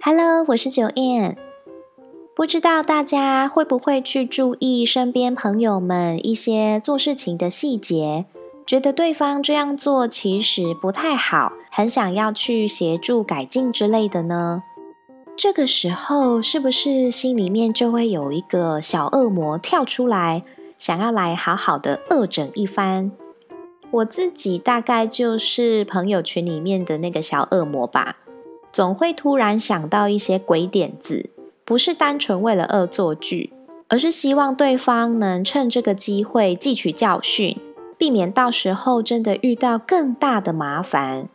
Hello，我是九燕。不知道大家会不会去注意身边朋友们一些做事情的细节，觉得对方这样做其实不太好，很想要去协助改进之类的呢？这个时候是不是心里面就会有一个小恶魔跳出来，想要来好好的恶整一番？我自己大概就是朋友圈里面的那个小恶魔吧。总会突然想到一些鬼点子，不是单纯为了恶作剧，而是希望对方能趁这个机会汲取教训，避免到时候真的遇到更大的麻烦。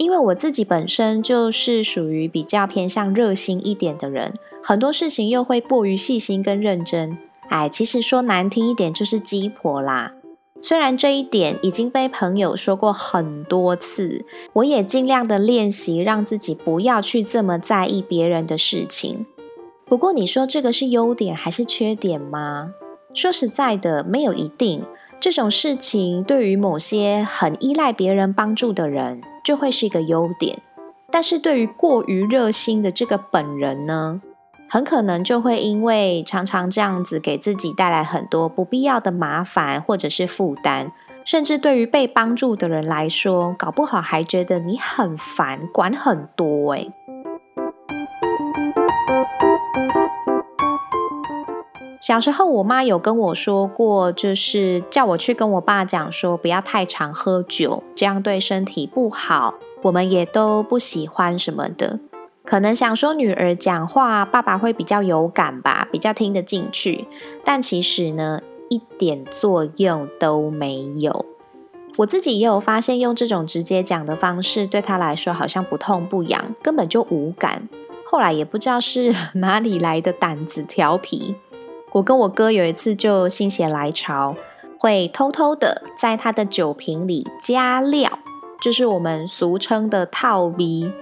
因为我自己本身就是属于比较偏向热心一点的人，很多事情又会过于细心跟认真。哎，其实说难听一点，就是鸡婆啦。虽然这一点已经被朋友说过很多次，我也尽量的练习让自己不要去这么在意别人的事情。不过你说这个是优点还是缺点吗？说实在的，没有一定。这种事情对于某些很依赖别人帮助的人，就会是一个优点。但是对于过于热心的这个本人呢？很可能就会因为常常这样子给自己带来很多不必要的麻烦或者是负担，甚至对于被帮助的人来说，搞不好还觉得你很烦，管很多哎。小时候我妈有跟我说过，就是叫我去跟我爸讲说，不要太常喝酒，这样对身体不好，我们也都不喜欢什么的。可能想说女儿讲话，爸爸会比较有感吧，比较听得进去。但其实呢，一点作用都没有。我自己也有发现，用这种直接讲的方式，对他来说好像不痛不痒，根本就无感。后来也不知道是 哪里来的胆子调皮，我跟我哥有一次就心血来潮，会偷偷的在他的酒瓶里加料，就是我们俗称的套逼。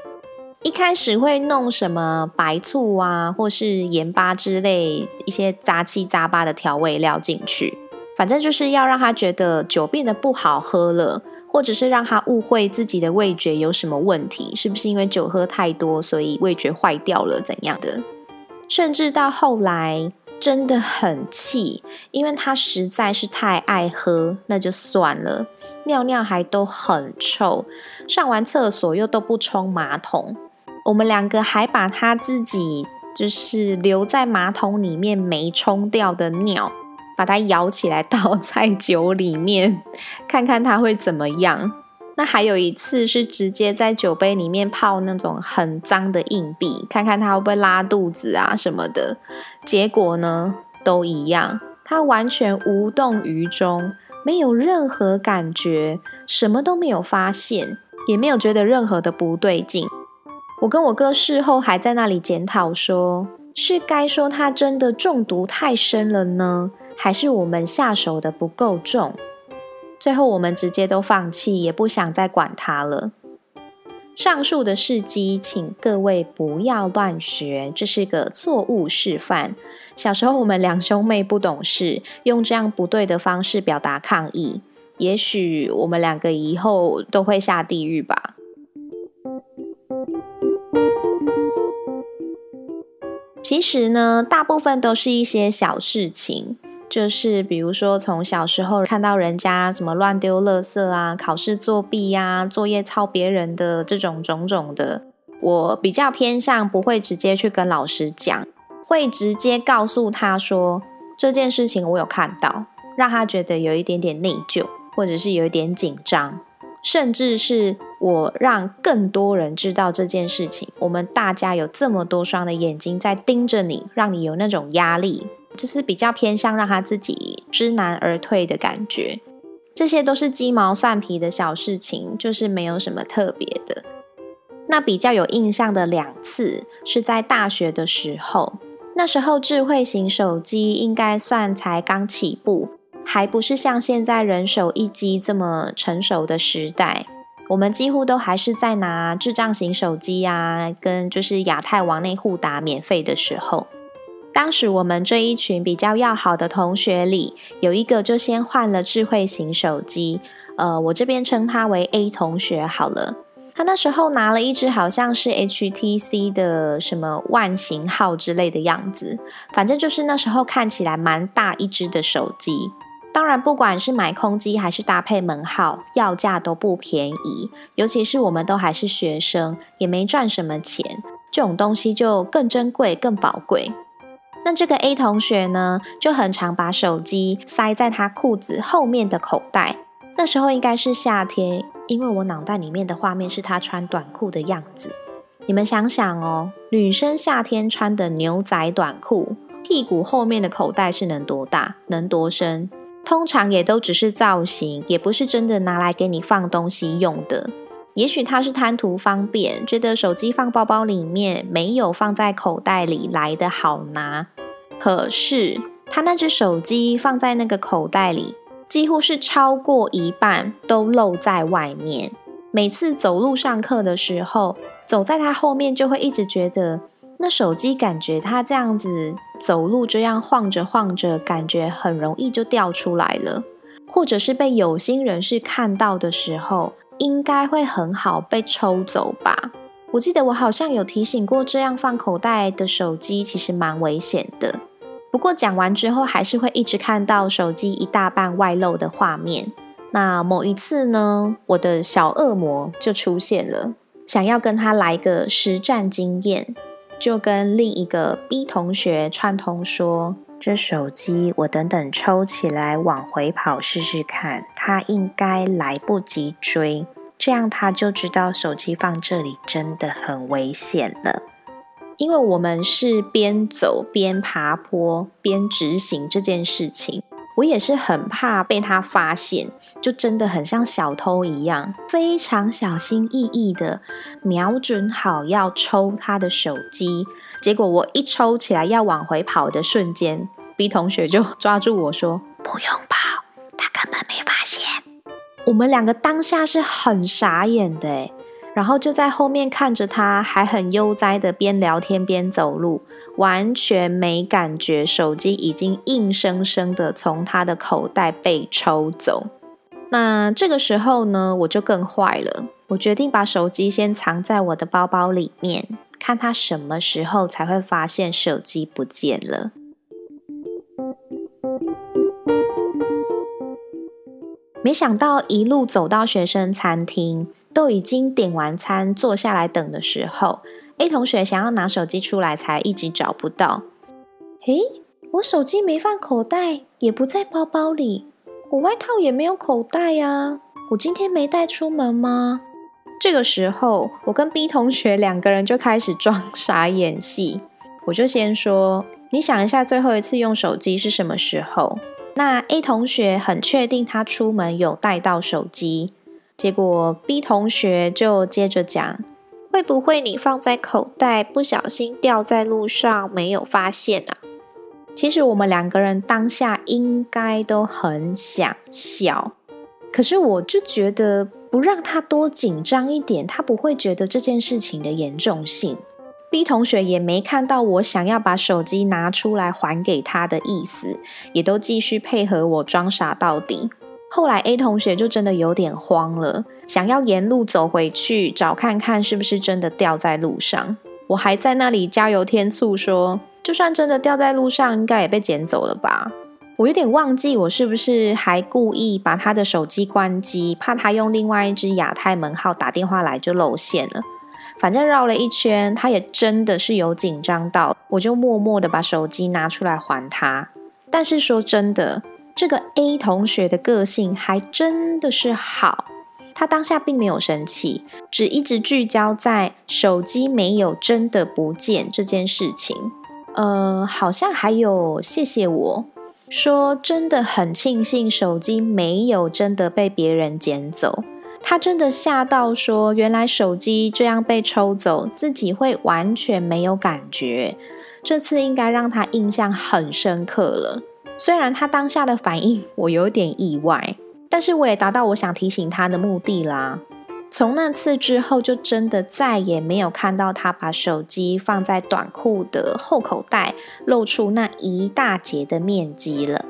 一开始会弄什么白醋啊，或是盐巴之类一些杂七杂八的调味料进去，反正就是要让他觉得酒变得不好喝了，或者是让他误会自己的味觉有什么问题，是不是因为酒喝太多，所以味觉坏掉了怎样的？甚至到后来真的很气，因为他实在是太爱喝，那就算了，尿尿还都很臭，上完厕所又都不冲马桶。我们两个还把他自己就是留在马桶里面没冲掉的尿，把它舀起来倒在酒里面，看看他会怎么样。那还有一次是直接在酒杯里面泡那种很脏的硬币，看看他会不会拉肚子啊什么的。结果呢，都一样，他完全无动于衷，没有任何感觉，什么都没有发现，也没有觉得任何的不对劲。我跟我哥事后还在那里检讨，说是该说他真的中毒太深了呢，还是我们下手的不够重？最后我们直接都放弃，也不想再管他了。上述的事迹，请各位不要乱学，这是个错误示范。小时候我们两兄妹不懂事，用这样不对的方式表达抗议，也许我们两个以后都会下地狱吧。其实呢，大部分都是一些小事情，就是比如说从小时候看到人家什么乱丢垃圾啊、考试作弊呀、作业抄别人的这种种种的，我比较偏向不会直接去跟老师讲，会直接告诉他说这件事情我有看到，让他觉得有一点点内疚，或者是有一点紧张。甚至是我让更多人知道这件事情，我们大家有这么多双的眼睛在盯着你，让你有那种压力，就是比较偏向让他自己知难而退的感觉。这些都是鸡毛蒜皮的小事情，就是没有什么特别的。那比较有印象的两次是在大学的时候，那时候智慧型手机应该算才刚起步，还不是像现在人手一机这么成熟的时代。我们几乎都还是在拿智障型手机啊，跟就是亚太网内互打免费的时候。当时我们这一群比较要好的同学里，有一个就先换了智慧型手机，呃，我这边称他为 A 同学好了。他那时候拿了一只好像是 HTC 的什么万型号之类的样子，反正就是那时候看起来蛮大一只的手机。当然，不管是买空机还是搭配门号，要价都不便宜。尤其是我们都还是学生，也没赚什么钱，这种东西就更珍贵、更宝贵。那这个 A 同学呢，就很常把手机塞在他裤子后面的口袋。那时候应该是夏天，因为我脑袋里面的画面是他穿短裤的样子。你们想想哦，女生夏天穿的牛仔短裤，屁股后面的口袋是能多大，能多深？通常也都只是造型，也不是真的拿来给你放东西用的。也许他是贪图方便，觉得手机放包包里面没有放在口袋里来的好拿。可是他那只手机放在那个口袋里。几乎是超过一半都露在外面。每次走路上课的时候，走在他后面就会一直觉得那手机感觉他这样子走路这样晃着晃着，感觉很容易就掉出来了，或者是被有心人士看到的时候，应该会很好被抽走吧。我记得我好像有提醒过，这样放口袋的手机其实蛮危险的。不过讲完之后，还是会一直看到手机一大半外露的画面。那某一次呢，我的小恶魔就出现了，想要跟他来个实战经验，就跟另一个 B 同学串通说：“这手机我等等抽起来往回跑试试看，他应该来不及追，这样他就知道手机放这里真的很危险了。”因为我们是边走边爬坡边执行这件事情，我也是很怕被他发现，就真的很像小偷一样，非常小心翼翼的瞄准好要抽他的手机。结果我一抽起来要往回跑的瞬间，B 同学就抓住我说：“不用跑，他根本没发现。”我们两个当下是很傻眼的诶然后就在后面看着他，还很悠哉的边聊天边走路，完全没感觉手机已经硬生生的从他的口袋被抽走。那这个时候呢，我就更坏了，我决定把手机先藏在我的包包里面，看他什么时候才会发现手机不见了。没想到一路走到学生餐厅。都已经点完餐，坐下来等的时候，A 同学想要拿手机出来，才一直找不到。诶，我手机没放口袋，也不在包包里，我外套也没有口袋呀，我今天没带出门吗？这个时候，我跟 B 同学两个人就开始装傻演戏。我就先说，你想一下，最后一次用手机是什么时候？那 A 同学很确定他出门有带到手机。结果 B 同学就接着讲：“会不会你放在口袋，不小心掉在路上，没有发现啊？”其实我们两个人当下应该都很想笑，可是我就觉得不让他多紧张一点，他不会觉得这件事情的严重性。B 同学也没看到我想要把手机拿出来还给他的意思，也都继续配合我装傻到底。后来 A 同学就真的有点慌了，想要沿路走回去找看看是不是真的掉在路上。我还在那里加油添醋说，就算真的掉在路上，应该也被捡走了吧。我有点忘记我是不是还故意把他的手机关机，怕他用另外一只亚太门号打电话来就露馅了。反正绕了一圈，他也真的是有紧张到，我就默默的把手机拿出来还他。但是说真的。这个 A 同学的个性还真的是好，他当下并没有生气，只一直聚焦在手机没有真的不见这件事情。呃，好像还有谢谢我，说真的很庆幸手机没有真的被别人捡走。他真的吓到，说原来手机这样被抽走，自己会完全没有感觉。这次应该让他印象很深刻了。虽然他当下的反应我有点意外，但是我也达到我想提醒他的目的啦。从那次之后，就真的再也没有看到他把手机放在短裤的后口袋，露出那一大截的面积了。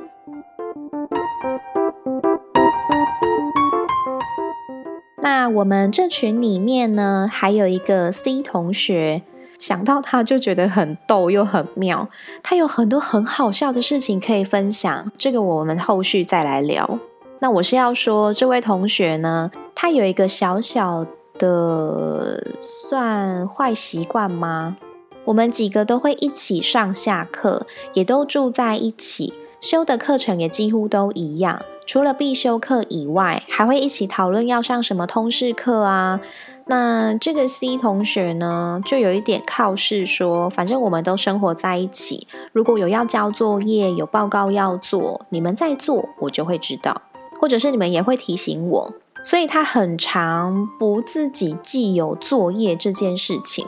那我们这群里面呢，还有一个 C 同学，想到他就觉得很逗又很妙，他有很多很好笑的事情可以分享。这个我们后续再来聊。那我是要说，这位同学呢？他有一个小小的算坏习惯吗？我们几个都会一起上下课，也都住在一起，修的课程也几乎都一样。除了必修课以外，还会一起讨论要上什么通识课啊。那这个 C 同学呢，就有一点靠事说，反正我们都生活在一起，如果有要交作业、有报告要做，你们在做，我就会知道，或者是你们也会提醒我。所以他很常不自己记有作业这件事情，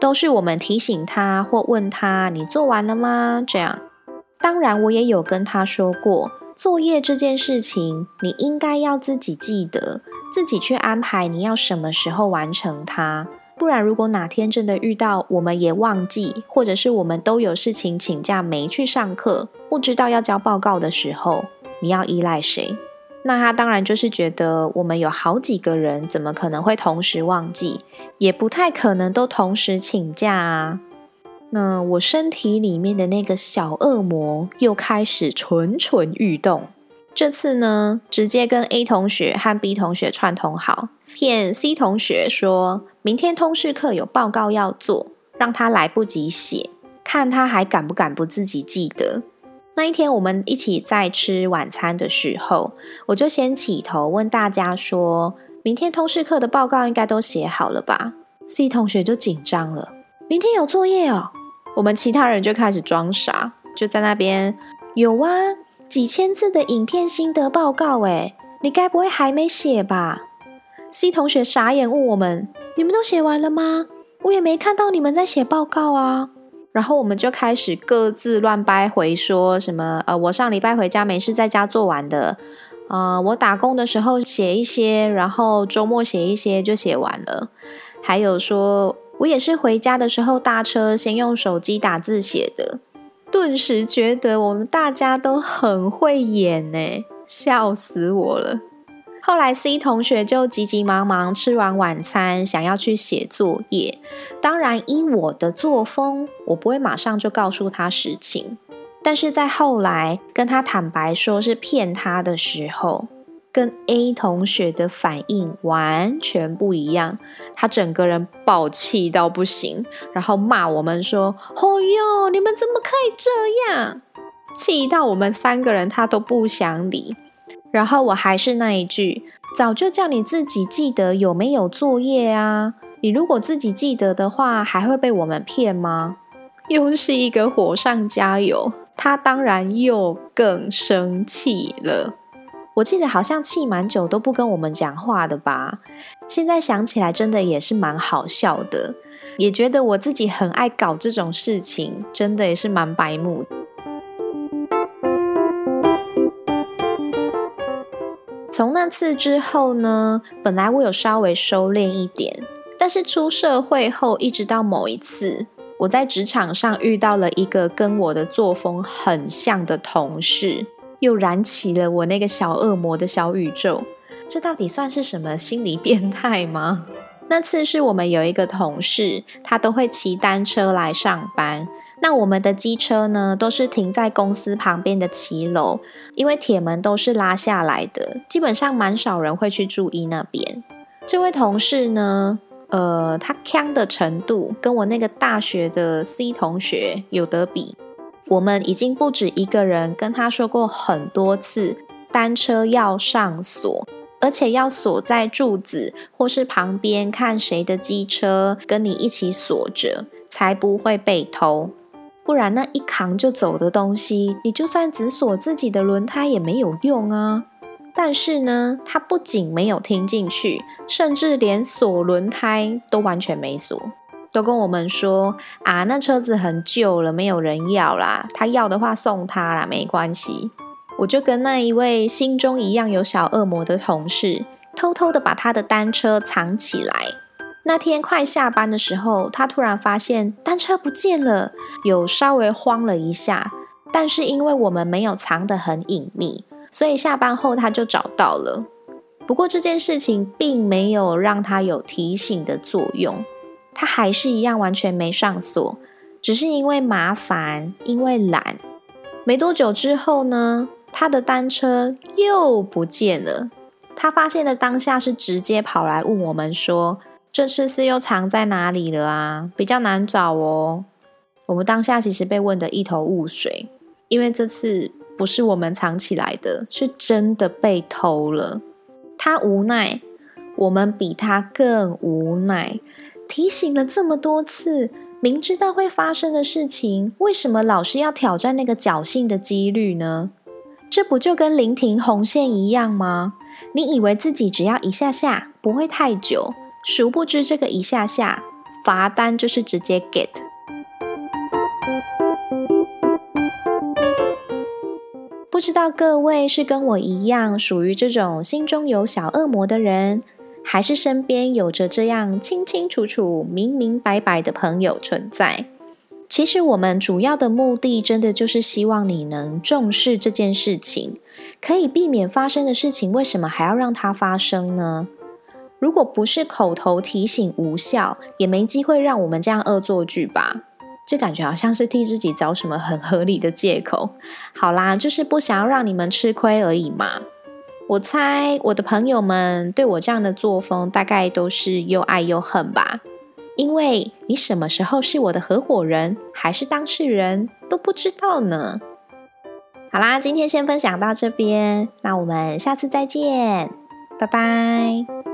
都是我们提醒他或问他：“你做完了吗？”这样。当然，我也有跟他说过，作业这件事情你应该要自己记得，自己去安排你要什么时候完成它。不然，如果哪天真的遇到我们也忘记，或者是我们都有事情请假没去上课，不知道要交报告的时候，你要依赖谁？那他当然就是觉得我们有好几个人，怎么可能会同时忘记？也不太可能都同时请假啊。那我身体里面的那个小恶魔又开始蠢蠢欲动。这次呢，直接跟 A 同学和 B 同学串通好，骗 C 同学说明天通识课有报告要做，让他来不及写，看他还敢不敢不自己记得。那一天，我们一起在吃晚餐的时候，我就先起头问大家说：“明天通识课的报告应该都写好了吧？”C 同学就紧张了：“明天有作业哦。”我们其他人就开始装傻，就在那边有啊，几千字的影片心得报告，哎，你该不会还没写吧？C 同学傻眼问我们：“你们都写完了吗？我也没看到你们在写报告啊。”然后我们就开始各自乱掰回，说什么呃，我上礼拜回家没事，在家做完的，呃，我打工的时候写一些，然后周末写一些就写完了。还有说我也是回家的时候搭车，先用手机打字写的。顿时觉得我们大家都很会演呢，笑死我了。后来 C 同学就急急忙忙吃完晚餐，想要去写作业。当然，依我的作风，我不会马上就告诉他实情。但是在后来跟他坦白说是骗他的时候，跟 A 同学的反应完全不一样。他整个人暴气到不行，然后骂我们说：“哦哟，你们怎么可以这样？”气到我们三个人他都不想理。然后我还是那一句，早就叫你自己记得有没有作业啊！你如果自己记得的话，还会被我们骗吗？又是一个火上加油，他当然又更生气了。我记得好像气蛮久都不跟我们讲话的吧？现在想起来真的也是蛮好笑的，也觉得我自己很爱搞这种事情，真的也是蛮白目。从那次之后呢，本来我有稍微收敛一点，但是出社会后，一直到某一次，我在职场上遇到了一个跟我的作风很像的同事，又燃起了我那个小恶魔的小宇宙。这到底算是什么心理变态吗？那次是我们有一个同事，他都会骑单车来上班。那我们的机车呢，都是停在公司旁边的骑楼，因为铁门都是拉下来的，基本上蛮少人会去注意那边。这位同事呢，呃，他呛的程度跟我那个大学的 C 同学有得比。我们已经不止一个人跟他说过很多次，单车要上锁，而且要锁在柱子或是旁边，看谁的机车跟你一起锁着，才不会被偷。不然那一扛就走的东西，你就算只锁自己的轮胎也没有用啊。但是呢，他不仅没有听进去，甚至连锁轮胎都完全没锁，都跟我们说啊，那车子很旧了，没有人要啦，他要的话送他啦，没关系。我就跟那一位心中一样有小恶魔的同事，偷偷的把他的单车藏起来。那天快下班的时候，他突然发现单车不见了，有稍微慌了一下，但是因为我们没有藏得很隐秘。所以下班后他就找到了，不过这件事情并没有让他有提醒的作用，他还是一样完全没上锁，只是因为麻烦，因为懒。没多久之后呢，他的单车又不见了。他发现的当下是直接跑来问我们说：“这次是又藏在哪里了啊？比较难找哦。”我们当下其实被问得一头雾水，因为这次。不是我们藏起来的，是真的被偷了。他无奈，我们比他更无奈。提醒了这么多次，明知道会发生的事情，为什么老是要挑战那个侥幸的几率呢？这不就跟临停红线一样吗？你以为自己只要一下下，不会太久，殊不知这个一下下，罚单就是直接 get。不知道各位是跟我一样属于这种心中有小恶魔的人，还是身边有着这样清清楚楚、明明白白的朋友存在？其实我们主要的目的，真的就是希望你能重视这件事情，可以避免发生的事情，为什么还要让它发生呢？如果不是口头提醒无效，也没机会让我们这样恶作剧吧。这感觉好像是替自己找什么很合理的借口。好啦，就是不想要让你们吃亏而已嘛。我猜我的朋友们对我这样的作风，大概都是又爱又恨吧。因为你什么时候是我的合伙人，还是当事人都不知道呢。好啦，今天先分享到这边，那我们下次再见，拜拜。